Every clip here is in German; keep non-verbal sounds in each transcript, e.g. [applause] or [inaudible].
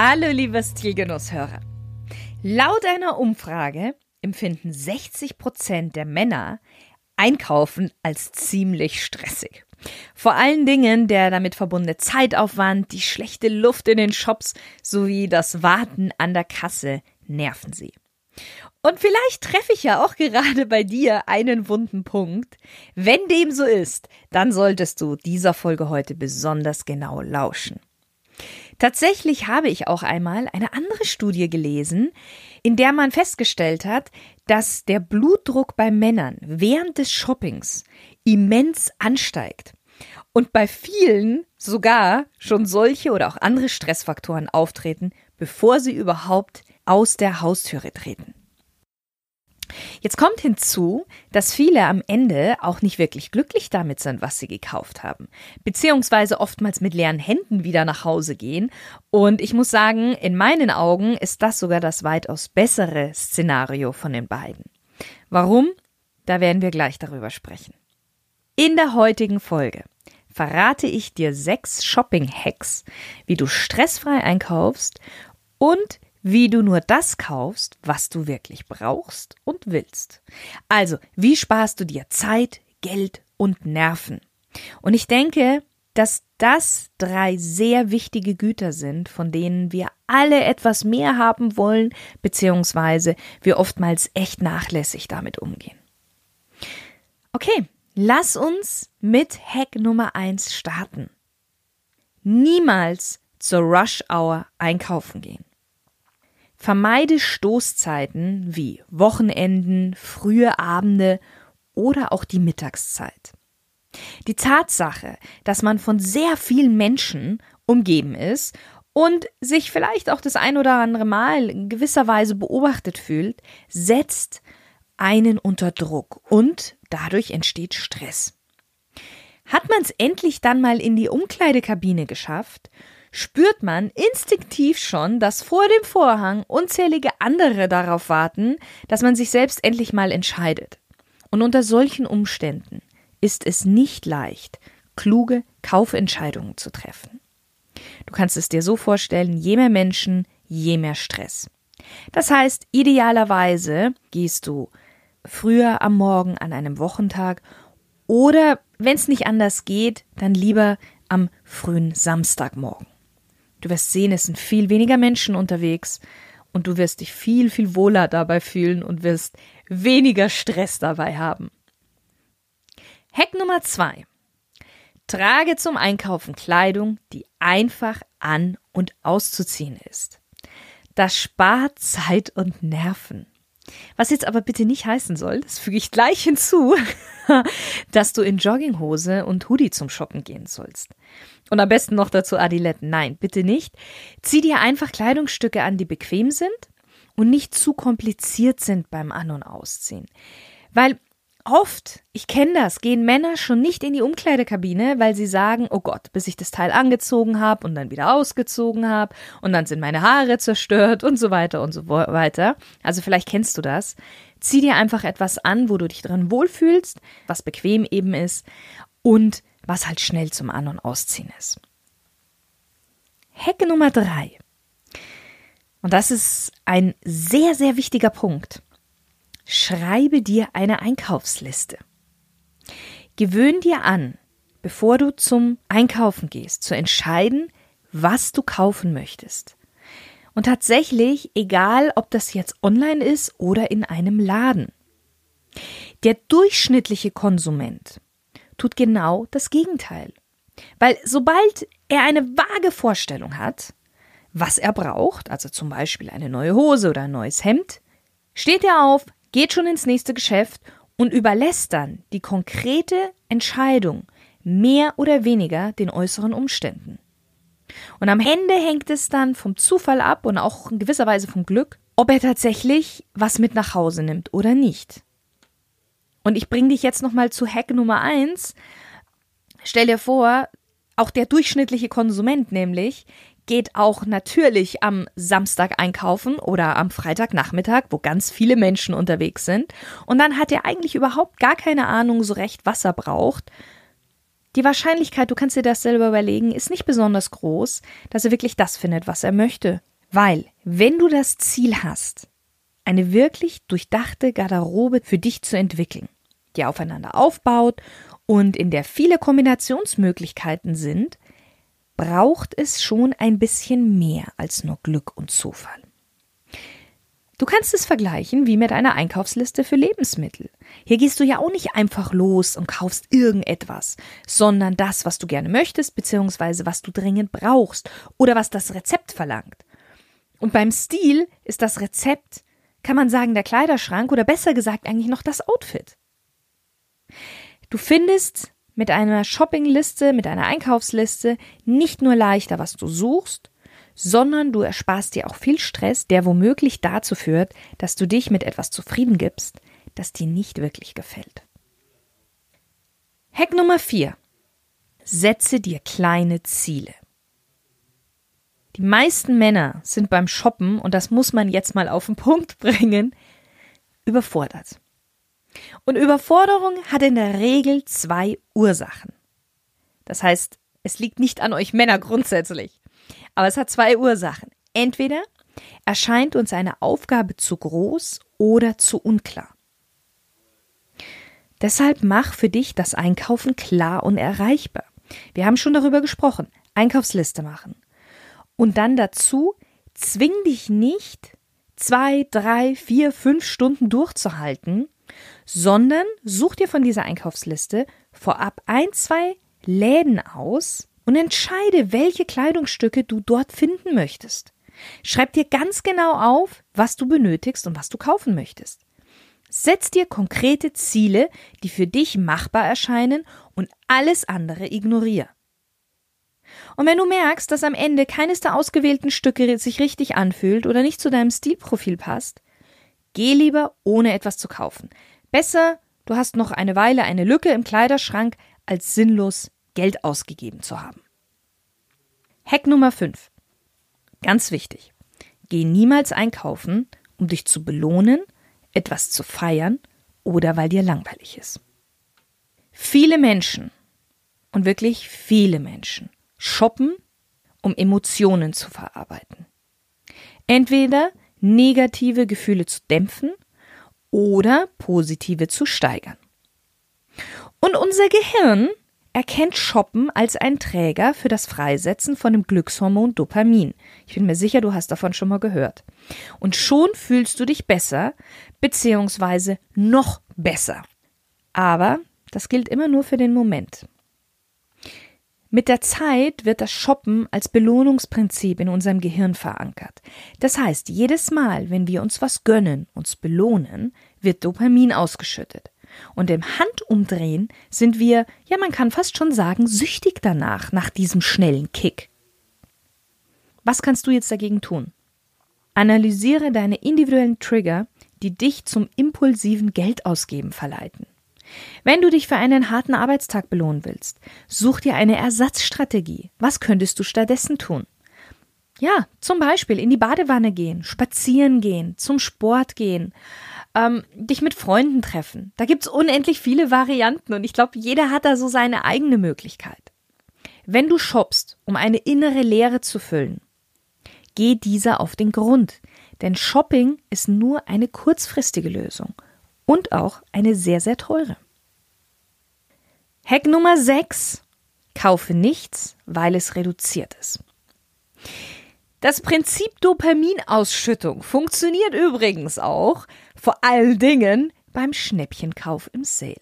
Hallo, lieber Stilgenusshörer. Laut einer Umfrage empfinden 60 Prozent der Männer Einkaufen als ziemlich stressig. Vor allen Dingen der damit verbundene Zeitaufwand, die schlechte Luft in den Shops sowie das Warten an der Kasse nerven sie. Und vielleicht treffe ich ja auch gerade bei dir einen wunden Punkt. Wenn dem so ist, dann solltest du dieser Folge heute besonders genau lauschen. Tatsächlich habe ich auch einmal eine andere Studie gelesen, in der man festgestellt hat, dass der Blutdruck bei Männern während des Shoppings immens ansteigt und bei vielen sogar schon solche oder auch andere Stressfaktoren auftreten, bevor sie überhaupt aus der Haustüre treten. Jetzt kommt hinzu, dass viele am Ende auch nicht wirklich glücklich damit sind, was sie gekauft haben, beziehungsweise oftmals mit leeren Händen wieder nach Hause gehen. Und ich muss sagen, in meinen Augen ist das sogar das weitaus bessere Szenario von den beiden. Warum? Da werden wir gleich darüber sprechen. In der heutigen Folge verrate ich dir sechs Shopping-Hacks, wie du stressfrei einkaufst und wie du nur das kaufst, was du wirklich brauchst und willst. Also, wie sparst du dir Zeit, Geld und Nerven? Und ich denke, dass das drei sehr wichtige Güter sind, von denen wir alle etwas mehr haben wollen, beziehungsweise wir oftmals echt nachlässig damit umgehen. Okay, lass uns mit Hack Nummer eins starten. Niemals zur Rush Hour einkaufen gehen. Vermeide Stoßzeiten wie Wochenenden, frühe Abende oder auch die Mittagszeit. Die Tatsache, dass man von sehr vielen Menschen umgeben ist und sich vielleicht auch das ein oder andere Mal in gewisser Weise beobachtet fühlt, setzt einen unter Druck und dadurch entsteht Stress. Hat man es endlich dann mal in die Umkleidekabine geschafft, spürt man instinktiv schon, dass vor dem Vorhang unzählige andere darauf warten, dass man sich selbst endlich mal entscheidet. Und unter solchen Umständen ist es nicht leicht, kluge Kaufentscheidungen zu treffen. Du kannst es dir so vorstellen, je mehr Menschen, je mehr Stress. Das heißt, idealerweise gehst du früher am Morgen an einem Wochentag oder, wenn es nicht anders geht, dann lieber am frühen Samstagmorgen. Du wirst sehen, es sind viel weniger Menschen unterwegs und du wirst dich viel, viel wohler dabei fühlen und wirst weniger Stress dabei haben. Hack Nummer zwei. Trage zum Einkaufen Kleidung, die einfach an- und auszuziehen ist. Das spart Zeit und Nerven. Was jetzt aber bitte nicht heißen soll, das füge ich gleich hinzu, [laughs] dass du in Jogginghose und Hoodie zum Shoppen gehen sollst. Und am besten noch dazu Adiletten. Nein, bitte nicht. Zieh dir einfach Kleidungsstücke an, die bequem sind und nicht zu kompliziert sind beim An- und Ausziehen. Weil oft, ich kenne das, gehen Männer schon nicht in die Umkleidekabine, weil sie sagen, oh Gott, bis ich das Teil angezogen habe und dann wieder ausgezogen habe und dann sind meine Haare zerstört und so weiter und so weiter. Also vielleicht kennst du das. Zieh dir einfach etwas an, wo du dich dran wohlfühlst, was bequem eben ist und was halt schnell zum An- und Ausziehen ist. Hecke Nummer drei. Und das ist ein sehr, sehr wichtiger Punkt. Schreibe dir eine Einkaufsliste. Gewöhn dir an, bevor du zum Einkaufen gehst, zu entscheiden, was du kaufen möchtest. Und tatsächlich, egal ob das jetzt online ist oder in einem Laden. Der durchschnittliche Konsument tut genau das Gegenteil. Weil sobald er eine vage Vorstellung hat, was er braucht, also zum Beispiel eine neue Hose oder ein neues Hemd, steht er auf, geht schon ins nächste Geschäft und überlässt dann die konkrete Entscheidung mehr oder weniger den äußeren Umständen. Und am Ende hängt es dann vom Zufall ab und auch in gewisser Weise vom Glück, ob er tatsächlich was mit nach Hause nimmt oder nicht. Und ich bringe dich jetzt nochmal zu Hack Nummer eins. Stell dir vor, auch der durchschnittliche Konsument nämlich geht auch natürlich am Samstag einkaufen oder am Freitagnachmittag, wo ganz viele Menschen unterwegs sind. Und dann hat er eigentlich überhaupt gar keine Ahnung so recht, was er braucht. Die Wahrscheinlichkeit, du kannst dir das selber überlegen, ist nicht besonders groß, dass er wirklich das findet, was er möchte. Weil, wenn du das Ziel hast, eine wirklich durchdachte Garderobe für dich zu entwickeln, die aufeinander aufbaut und in der viele Kombinationsmöglichkeiten sind, braucht es schon ein bisschen mehr als nur Glück und Zufall. Du kannst es vergleichen wie mit einer Einkaufsliste für Lebensmittel. Hier gehst du ja auch nicht einfach los und kaufst irgendetwas, sondern das, was du gerne möchtest, beziehungsweise was du dringend brauchst oder was das Rezept verlangt. Und beim Stil ist das Rezept, kann man sagen, der Kleiderschrank oder besser gesagt eigentlich noch das Outfit. Du findest mit einer Shoppingliste, mit einer Einkaufsliste nicht nur leichter, was du suchst, sondern du ersparst dir auch viel Stress, der womöglich dazu führt, dass du dich mit etwas zufrieden gibst, das dir nicht wirklich gefällt. Hack Nummer 4. Setze dir kleine Ziele. Die meisten Männer sind beim Shoppen, und das muss man jetzt mal auf den Punkt bringen, überfordert. Und Überforderung hat in der Regel zwei Ursachen. Das heißt, es liegt nicht an euch Männer grundsätzlich, aber es hat zwei Ursachen. Entweder erscheint uns eine Aufgabe zu groß oder zu unklar. Deshalb mach für dich das Einkaufen klar und erreichbar. Wir haben schon darüber gesprochen. Einkaufsliste machen. Und dann dazu, zwing dich nicht, zwei, drei, vier, fünf Stunden durchzuhalten, sondern such dir von dieser Einkaufsliste vorab ein, zwei Läden aus und entscheide, welche Kleidungsstücke du dort finden möchtest. Schreib dir ganz genau auf, was du benötigst und was du kaufen möchtest. Setz dir konkrete Ziele, die für dich machbar erscheinen und alles andere ignoriere. Und wenn du merkst, dass am Ende keines der ausgewählten Stücke sich richtig anfühlt oder nicht zu deinem Stilprofil passt, geh lieber ohne etwas zu kaufen. Besser, du hast noch eine Weile eine Lücke im Kleiderschrank, als sinnlos Geld ausgegeben zu haben. Hack Nummer 5. Ganz wichtig. Geh niemals einkaufen, um dich zu belohnen, etwas zu feiern oder weil dir langweilig ist. Viele Menschen, und wirklich viele Menschen, shoppen, um Emotionen zu verarbeiten. Entweder negative Gefühle zu dämpfen oder positive zu steigern. Und unser Gehirn erkennt Shoppen als ein Träger für das Freisetzen von dem Glückshormon Dopamin. Ich bin mir sicher, du hast davon schon mal gehört. Und schon fühlst du dich besser, beziehungsweise noch besser. Aber das gilt immer nur für den Moment. Mit der Zeit wird das Shoppen als Belohnungsprinzip in unserem Gehirn verankert. Das heißt, jedes Mal, wenn wir uns was gönnen, uns belohnen, wird Dopamin ausgeschüttet. Und im Handumdrehen sind wir, ja man kann fast schon sagen, süchtig danach, nach diesem schnellen Kick. Was kannst du jetzt dagegen tun? Analysiere deine individuellen Trigger, die dich zum impulsiven Geldausgeben verleiten. Wenn du dich für einen harten Arbeitstag belohnen willst, such dir eine Ersatzstrategie. Was könntest du stattdessen tun? Ja, zum Beispiel in die Badewanne gehen, spazieren gehen, zum Sport gehen, ähm, dich mit Freunden treffen. Da gibt's unendlich viele Varianten und ich glaube, jeder hat da so seine eigene Möglichkeit. Wenn du shoppst, um eine innere Leere zu füllen, geh dieser auf den Grund, denn Shopping ist nur eine kurzfristige Lösung und auch eine sehr, sehr teure. Hack Nummer 6. Kaufe nichts, weil es reduziert ist. Das Prinzip Dopaminausschüttung funktioniert übrigens auch vor allen Dingen beim Schnäppchenkauf im Sale.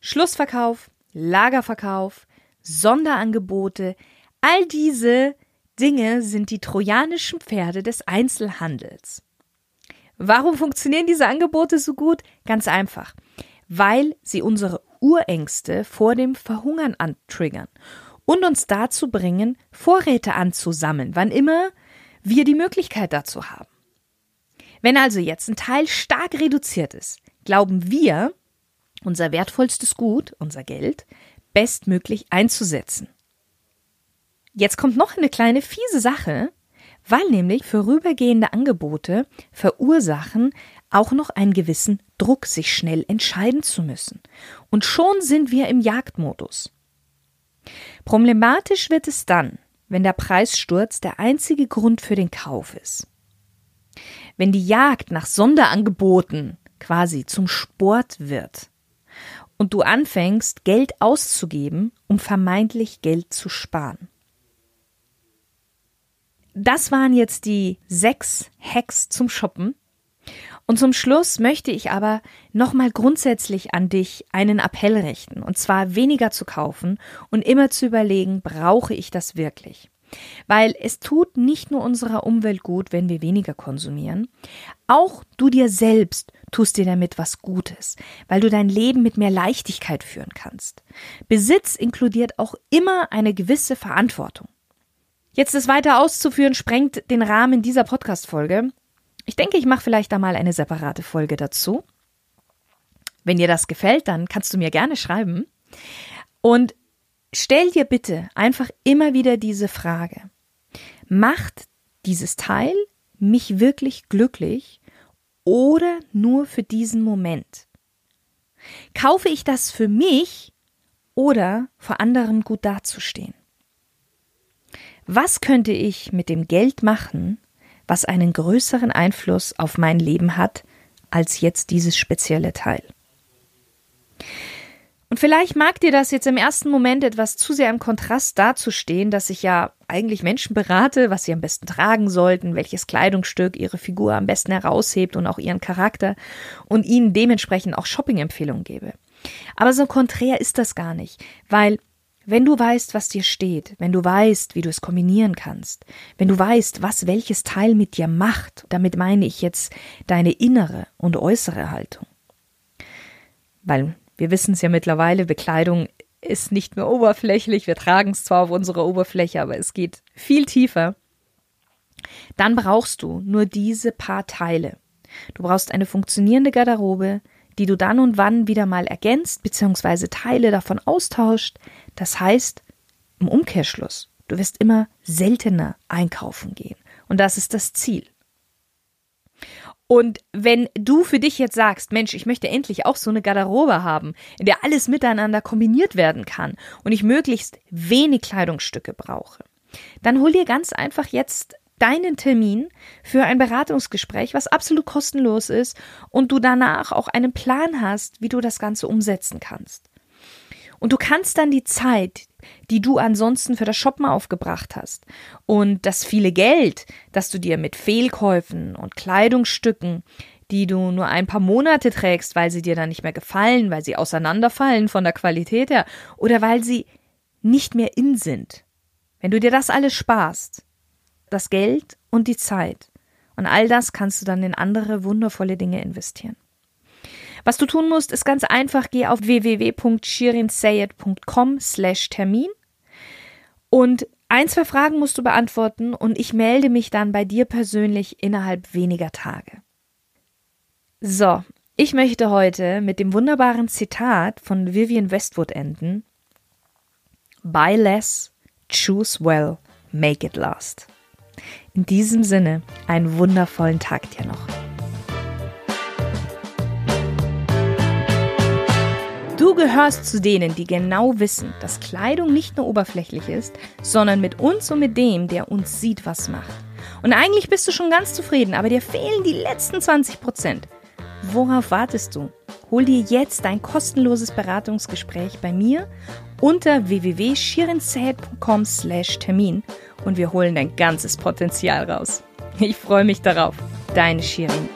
Schlussverkauf, Lagerverkauf, Sonderangebote, all diese Dinge sind die trojanischen Pferde des Einzelhandels. Warum funktionieren diese Angebote so gut? Ganz einfach, weil sie unsere Urängste vor dem Verhungern antriggern und uns dazu bringen, Vorräte anzusammeln, wann immer wir die Möglichkeit dazu haben. Wenn also jetzt ein Teil stark reduziert ist, glauben wir, unser wertvollstes Gut, unser Geld, bestmöglich einzusetzen. Jetzt kommt noch eine kleine fiese Sache, weil nämlich vorübergehende Angebote verursachen auch noch einen gewissen Druck, sich schnell entscheiden zu müssen. Und schon sind wir im Jagdmodus. Problematisch wird es dann, wenn der Preissturz der einzige Grund für den Kauf ist. Wenn die Jagd nach Sonderangeboten quasi zum Sport wird und du anfängst, Geld auszugeben, um vermeintlich Geld zu sparen. Das waren jetzt die sechs Hacks zum Shoppen. Und zum Schluss möchte ich aber nochmal grundsätzlich an dich einen Appell richten, und zwar weniger zu kaufen und immer zu überlegen, brauche ich das wirklich? Weil es tut nicht nur unserer Umwelt gut, wenn wir weniger konsumieren, auch du dir selbst tust dir damit was Gutes, weil du dein Leben mit mehr Leichtigkeit führen kannst. Besitz inkludiert auch immer eine gewisse Verantwortung. Jetzt das weiter auszuführen, sprengt den Rahmen dieser Podcast-Folge. Ich denke, ich mache vielleicht da mal eine separate Folge dazu. Wenn dir das gefällt, dann kannst du mir gerne schreiben. Und stell dir bitte einfach immer wieder diese Frage. Macht dieses Teil mich wirklich glücklich oder nur für diesen Moment? Kaufe ich das für mich oder vor anderen gut dazustehen? Was könnte ich mit dem Geld machen, was einen größeren Einfluss auf mein Leben hat, als jetzt dieses spezielle Teil? Und vielleicht mag dir das jetzt im ersten Moment etwas zu sehr im Kontrast dazustehen, dass ich ja eigentlich Menschen berate, was sie am besten tragen sollten, welches Kleidungsstück ihre Figur am besten heraushebt und auch ihren Charakter und ihnen dementsprechend auch Shopping-Empfehlungen gebe. Aber so konträr ist das gar nicht, weil wenn du weißt, was dir steht, wenn du weißt, wie du es kombinieren kannst, wenn du weißt, was welches Teil mit dir macht, damit meine ich jetzt deine innere und äußere Haltung. Weil wir wissen es ja mittlerweile, Bekleidung ist nicht nur oberflächlich, wir tragen es zwar auf unserer Oberfläche, aber es geht viel tiefer. Dann brauchst du nur diese paar Teile. Du brauchst eine funktionierende Garderobe, die du dann und wann wieder mal ergänzt bzw. Teile davon austauscht. Das heißt, im Umkehrschluss, du wirst immer seltener einkaufen gehen. Und das ist das Ziel. Und wenn du für dich jetzt sagst, Mensch, ich möchte endlich auch so eine Garderobe haben, in der alles miteinander kombiniert werden kann und ich möglichst wenig Kleidungsstücke brauche, dann hol dir ganz einfach jetzt deinen Termin für ein Beratungsgespräch, was absolut kostenlos ist und du danach auch einen Plan hast, wie du das Ganze umsetzen kannst. Und du kannst dann die Zeit, die du ansonsten für das Shoppen aufgebracht hast und das viele Geld, das du dir mit Fehlkäufen und Kleidungsstücken, die du nur ein paar Monate trägst, weil sie dir dann nicht mehr gefallen, weil sie auseinanderfallen von der Qualität her oder weil sie nicht mehr in sind. Wenn du dir das alles sparst, das Geld und die Zeit. Und all das kannst du dann in andere wundervolle Dinge investieren. Was du tun musst, ist ganz einfach, geh auf www.shirinsayed.com slash Termin und ein, zwei Fragen musst du beantworten und ich melde mich dann bei dir persönlich innerhalb weniger Tage. So, ich möchte heute mit dem wunderbaren Zitat von Vivian Westwood enden. Buy less, choose well, make it last. In diesem Sinne, einen wundervollen Tag dir noch. Du gehörst zu denen, die genau wissen, dass Kleidung nicht nur oberflächlich ist, sondern mit uns und mit dem, der uns sieht, was macht. Und eigentlich bist du schon ganz zufrieden, aber dir fehlen die letzten 20 Prozent. Worauf wartest du? Hol dir jetzt dein kostenloses Beratungsgespräch bei mir unter www.shirinzäh.com slash Termin und wir holen dein ganzes Potenzial raus. Ich freue mich darauf. Deine Shirin.